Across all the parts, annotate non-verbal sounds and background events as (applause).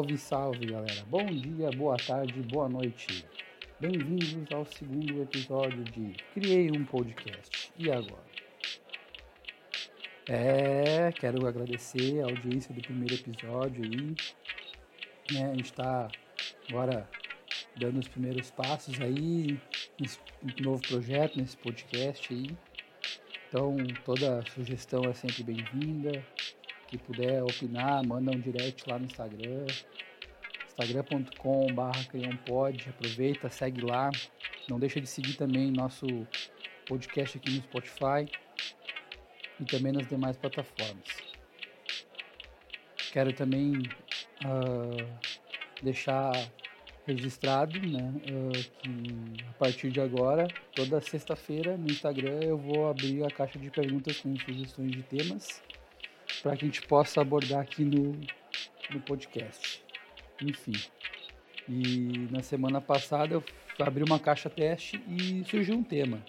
Salve, salve galera! Bom dia, boa tarde, boa noite. Bem-vindos ao segundo episódio de Criei um Podcast. E agora? É, quero agradecer a audiência do primeiro episódio aí. Né, a gente está agora dando os primeiros passos aí nesse novo projeto, nesse podcast aí. Então, toda sugestão é sempre bem-vinda que puder opinar, manda um direct lá no Instagram, instagram.com.br aproveita, segue lá, não deixa de seguir também nosso podcast aqui no Spotify e também nas demais plataformas. Quero também uh, deixar registrado né, uh, que a partir de agora, toda sexta-feira no Instagram eu vou abrir a caixa de perguntas com sugestões de temas para que a gente possa abordar aqui no, no podcast. Enfim. E na semana passada eu abri uma caixa teste e surgiu um tema.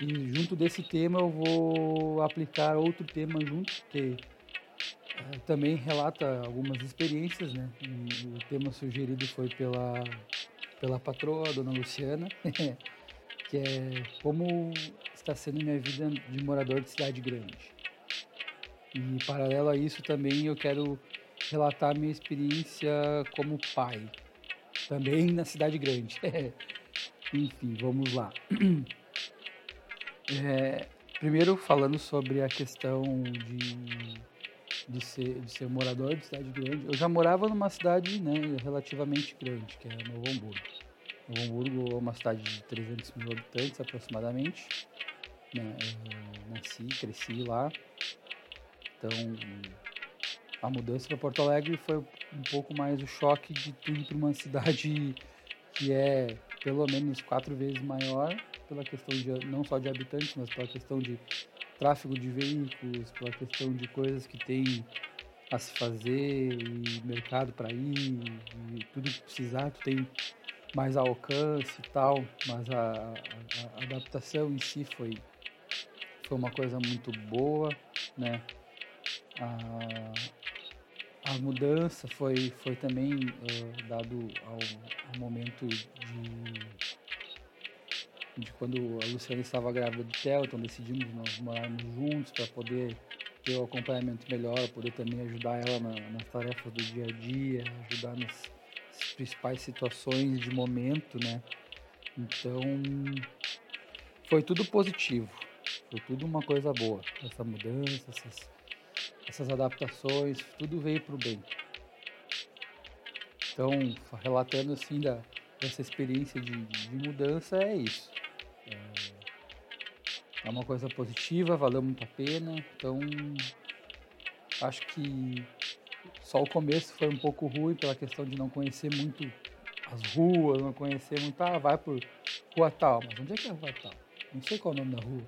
E junto desse tema eu vou aplicar outro tema junto, que é, também relata algumas experiências, né? E o tema sugerido foi pela, pela patroa, a dona Luciana, (laughs) que é como está sendo minha vida de morador de cidade grande. E paralelo a isso também eu quero relatar minha experiência como pai, também na cidade grande. (laughs) Enfim, vamos lá. (clears throat) É, primeiro falando sobre a questão de, de, ser, de ser morador de cidade grande. Eu já morava numa cidade né, relativamente grande, que é Novo Hamburgo. Novo Hamburgo é uma cidade de 300 mil habitantes aproximadamente. Né, nasci, cresci lá. Então, a mudança para Porto Alegre foi um pouco mais o choque de tudo para uma (laughs) cidade que é pelo menos quatro vezes maior, pela questão de não só de habitantes, mas pela questão de tráfego de veículos, pela questão de coisas que tem a se fazer e mercado para ir e tudo que precisar, tu tem mais alcance e tal, mas a, a, a adaptação em si foi foi uma coisa muito boa, né? A, a mudança foi, foi também uh, dado ao, ao, momento de, de quando a Luciana estava grávida do Theo, então decidimos nós morarmos juntos para poder ter o acompanhamento melhor, poder também ajudar ela na, nas tarefas do dia a dia, ajudar nas principais situações de momento, né? Então foi tudo positivo, foi tudo uma coisa boa, essa mudança, essas essas adaptações, tudo veio para o bem. Então, relatando assim da, dessa experiência de, de mudança, é isso. É, é uma coisa positiva, valeu muito a pena. Então, acho que só o começo foi um pouco ruim pela questão de não conhecer muito as ruas, não conhecer muito, ah, vai por rua tal, mas onde é que é a rua tal? Não sei qual é o nome da rua.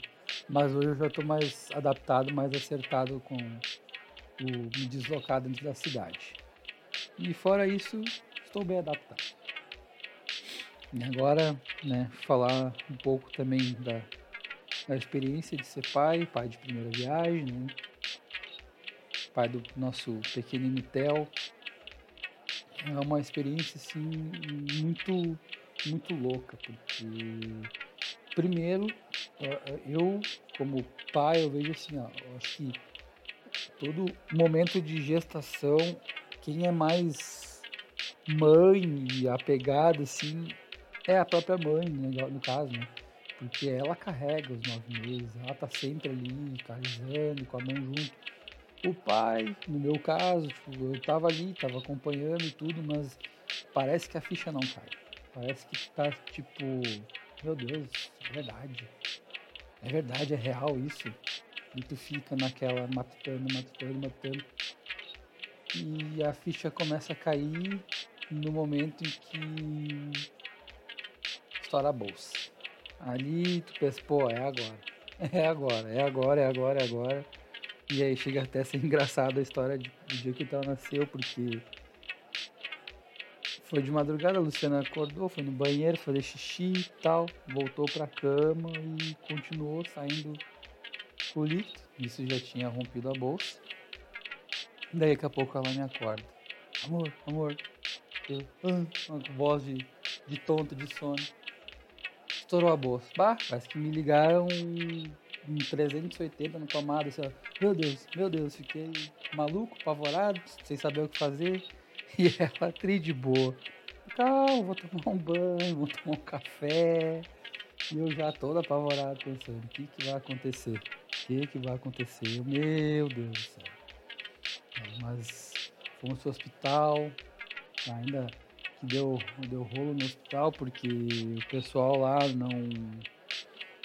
Mas hoje eu já estou mais adaptado, mais acertado com o me deslocar dentro da cidade. E fora isso, estou bem adaptado. E agora, né, falar um pouco também da, da experiência de ser pai, pai de primeira viagem, né? pai do nosso pequenino Theo. É uma experiência assim muito muito louca, porque primeiro eu como pai eu vejo assim, ó, acho que todo momento de gestação, quem é mais mãe e apegada, assim, é a própria mãe, né, no caso, né? Porque ela carrega os nove meses, ela tá sempre ali, carizando, com a mão junto. O pai, no meu caso, tipo, eu tava ali, tava acompanhando e tudo, mas parece que a ficha não cai. Parece que tá tipo, meu Deus, é verdade. É verdade, é real isso. E tu fica naquela matutando, matutando, matutando. E a ficha começa a cair no momento em que estoura a bolsa. Ali tu pensa, pô, é agora. É agora, é agora, é agora, é agora. E aí chega até a ser (laughs) engraçado a história do dia que ela nasceu, porque foi de madrugada, a Luciana acordou, foi no banheiro fazer xixi e tal, voltou pra cama e continuou saindo Isso já tinha rompido a bolsa. Daí daqui a pouco ela me acorda. amor, amor. Eu, uma voz de, de tonto, de sono. Estourou a bolsa. Bah, parece que me ligaram um 380 na tomada, assim. Meu Deus, meu Deus, fiquei maluco, apavorado, sem saber o que fazer. (laughs) E ela tri de boa. Calma, vou tomar um banho, vou tomar um café. E eu já todo apavorado pensando, o que, que vai acontecer? O que, que vai acontecer? Meu Deus do céu. Mas fomos pro hospital, ainda que deu, deu rolo no hospital, porque o pessoal lá não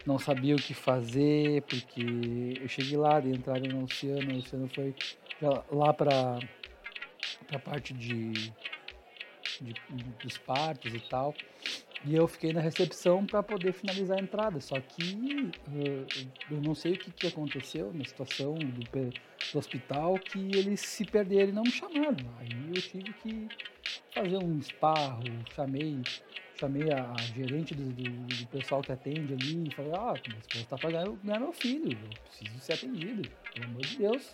não sabia o que fazer, porque eu cheguei lá, entraram no oceano, o oceano foi lá para a parte de, de, dos partos e tal. E eu fiquei na recepção para poder finalizar a entrada. Só que uh, eu não sei o que, que aconteceu na situação do, do, hospital que eles se perderam e não me chamaram. Aí eu tive que fazer um esparro, chamei chamei a, gerente do, do, do, pessoal que atende ali e falei, ah, minha esposa tá pagando ganhar meu filho, eu preciso ser atendido, pelo amor de Deus.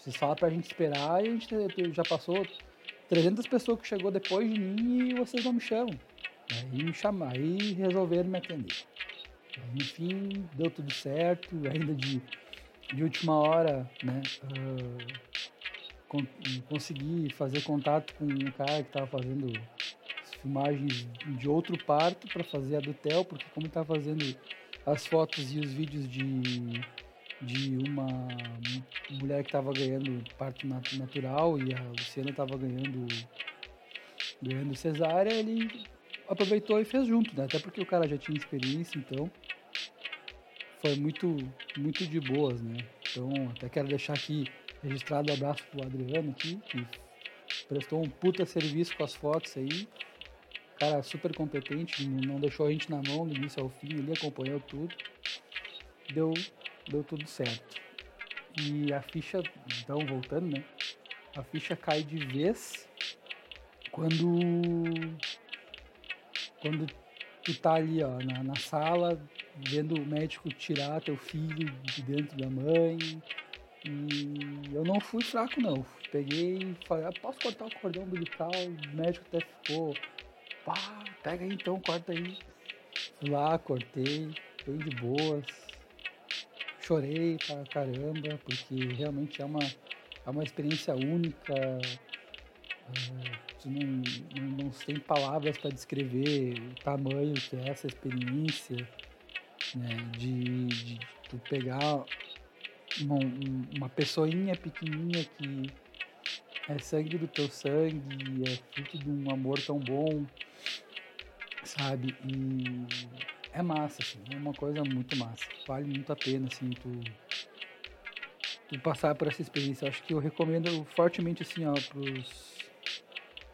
Vocês falam pra gente esperar e a gente já passou 300 pessoas que chegou depois de mim e vocês não me chamam. Aí me chamaram, aí resolveram me atender. Enfim, deu tudo certo, ainda de, de última hora, né? Uh, con consegui fazer contato com um cara que estava fazendo filmagens de outro parto para fazer a do Theo, porque como tá fazendo as fotos e os vídeos de, de uma mulher que estava ganhando parto natural e a Luciana estava ganhando ganhando cesárea, ele aproveitou e fez junto, né? Até porque o cara já tinha experiência, então foi muito muito de boas, né? Então, até quero deixar aqui registrado o um abraço pro Adriano aqui, que prestou um puta serviço com as fotos aí cara super competente, não deixou a gente na mão do início ao fim, ele acompanhou tudo. Deu, deu tudo certo. E a ficha, então voltando, né? A ficha cai de vez quando quando tu tá ali, ó, na, na sala, vendo o médico tirar teu filho de dentro da mãe. E eu não fui fraco não. Peguei e falei, ah, posso cortar o cordão umbilical? O médico até ficou Pá, pega aí então, corta aí. Fui lá, cortei, bem de boas. Chorei pra caramba, porque realmente é uma, é uma experiência única. É, não, não, não tem palavras para descrever o tamanho que é essa experiência, né? De, de, de pegar uma, uma pessoinha pequenininha que é sangue do teu sangue, é fruto de um amor tão bom, sabe? E é massa, assim, é uma coisa muito massa. Vale muito a pena, assim, tu, tu passar por essa experiência. Acho que eu recomendo fortemente, assim, ó, pros,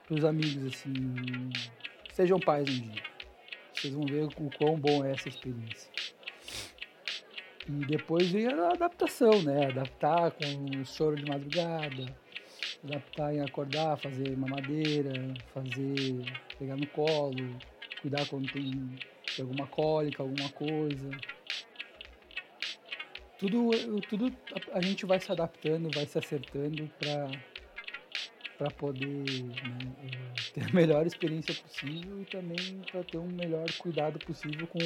pros amigos, assim, sejam pais um dia. Vocês vão ver o quão bom é essa experiência. E depois vem a adaptação, né? Adaptar com o choro de madrugada, adaptar em acordar, fazer mamadeira, fazer pegar no colo, cuidar quando tem, alguma cólica, alguma coisa. Tudo, tudo a, gente vai se adaptando, vai se acertando para para poder né, eh, ter a melhor experiência possível e também para ter um melhor cuidado possível com,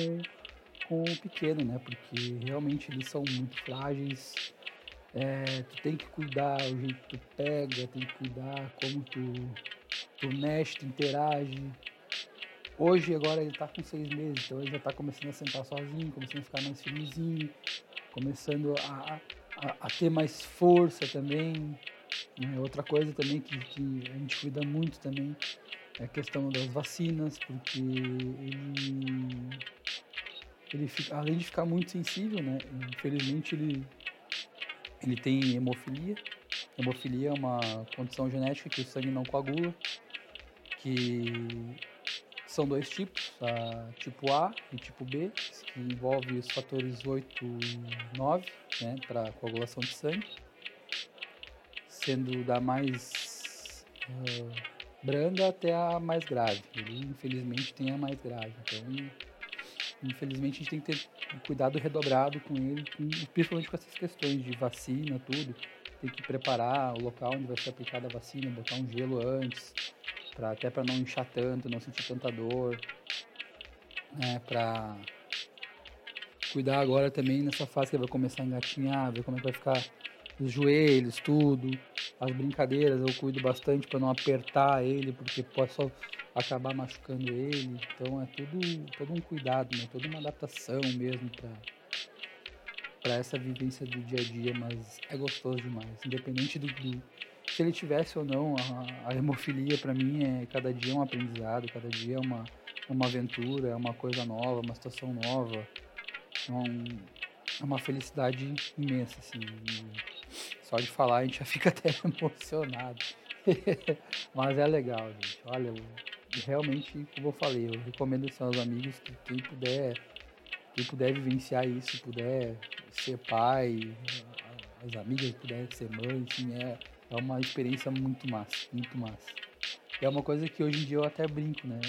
com o pequeno, né? Porque realmente eles são muito frágeis. É, tu tem que cuidar o jeito que tu pega, tem que cuidar como tu, tu mexe, tu interage. Hoje, agora, ele tá com seis meses, então ele já tá começando a sentar sozinho, começando a ficar mais firmezinho, começando a, a, a ter mais força também. Né? Outra coisa também que, que a gente cuida muito também é a questão das vacinas, porque ele, ele fica, além de ficar muito sensível, né? Infelizmente ele, ele tem hemofilia. Hemofilia é uma condição genética que o sangue não coagula, que são dois tipos, tipo A e tipo B, que envolve os fatores 8 e 9 né, para coagulação de sangue, sendo da mais uh, branda até a mais grave. Ele, infelizmente, tem a mais grave. Então, infelizmente, a gente tem que ter cuidado redobrado com ele, principalmente com essas questões de vacina, tudo. tem que preparar o local onde vai ser aplicada a vacina, botar um gelo antes, pra, até para não inchar tanto, não sentir tanta dor, né, para cuidar agora também nessa fase que vai começar a engatinhar, ver como é que vai ficar os joelhos, tudo, as brincadeiras eu cuido bastante para não apertar ele, porque pode só acabar machucando ele. Então é tudo, todo um cuidado, né? Toda uma adaptação mesmo para para essa vivência do dia a dia, mas é gostoso demais, independente do, do se ele tivesse ou não a, a hemofilia para mim é cada dia é um aprendizado, cada dia é uma uma aventura, é uma coisa nova, uma situação nova, é, um, é uma felicidade imensa assim. Só de falar a gente já (laughs) fica até emocionado. (laughs) Mas é legal, gente. Olha, eu, realmente, como eu falei, eu recomendo aos seus amigos que quem puder, quem puder vivenciar isso, puder ser pai, as amigas puderem ser mãe, assim, é, é uma experiência muito massa, muito massa. É uma coisa que hoje em dia eu até brinco, né?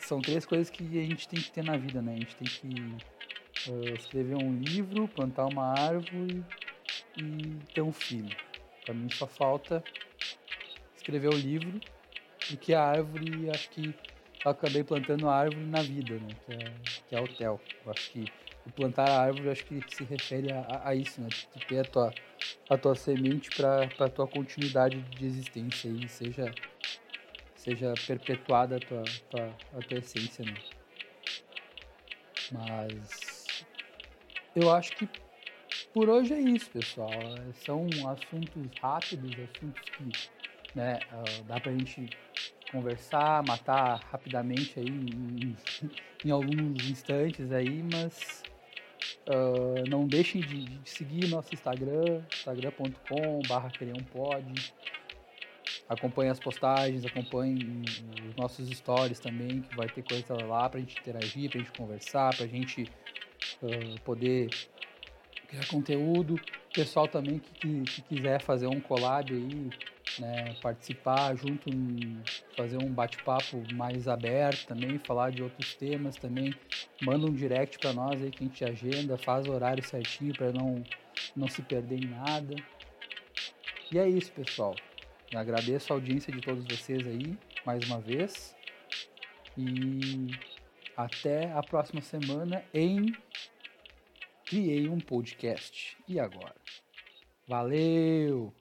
São três coisas que a gente tem que ter na vida, né? A gente tem que uh, escrever um livro, plantar uma árvore e ter um filho. Para mim só falta escrever o livro, porque a árvore, acho que eu acabei plantando a árvore na vida, né? Que é, que é o. Eu acho que plantar a árvore, acho que se refere a, a isso, né? Tu ter a tua, a tua semente para a tua continuidade de existência e seja, seja perpetuada a tua, tua, a tua essência, né? Mas eu acho que por hoje é isso, pessoal. São assuntos rápidos, assuntos que né, uh, dá pra gente conversar, matar rapidamente aí em, (laughs) em alguns instantes aí, mas uh, não deixem de, de, seguir nosso Instagram, instagram.com.br criampod. Acompanhe as postagens, acompanhe os nossos stories também, que vai ter coisa lá pra gente interagir, pra gente conversar, pra gente uh, poder criar conteúdo. O pessoal também que, que, que, quiser fazer um collab aí, né, participar junto, fazer um bate-papo mais aberto também, falar de outros temas também, manda um direct para nós aí que a gente agenda, faz o horário certinho para não, não se perder em nada. E é isso, pessoal. Eu agradeço a audiência de todos vocês aí, mais uma vez. E até a próxima semana em criei um podcast. E agora? Valeu!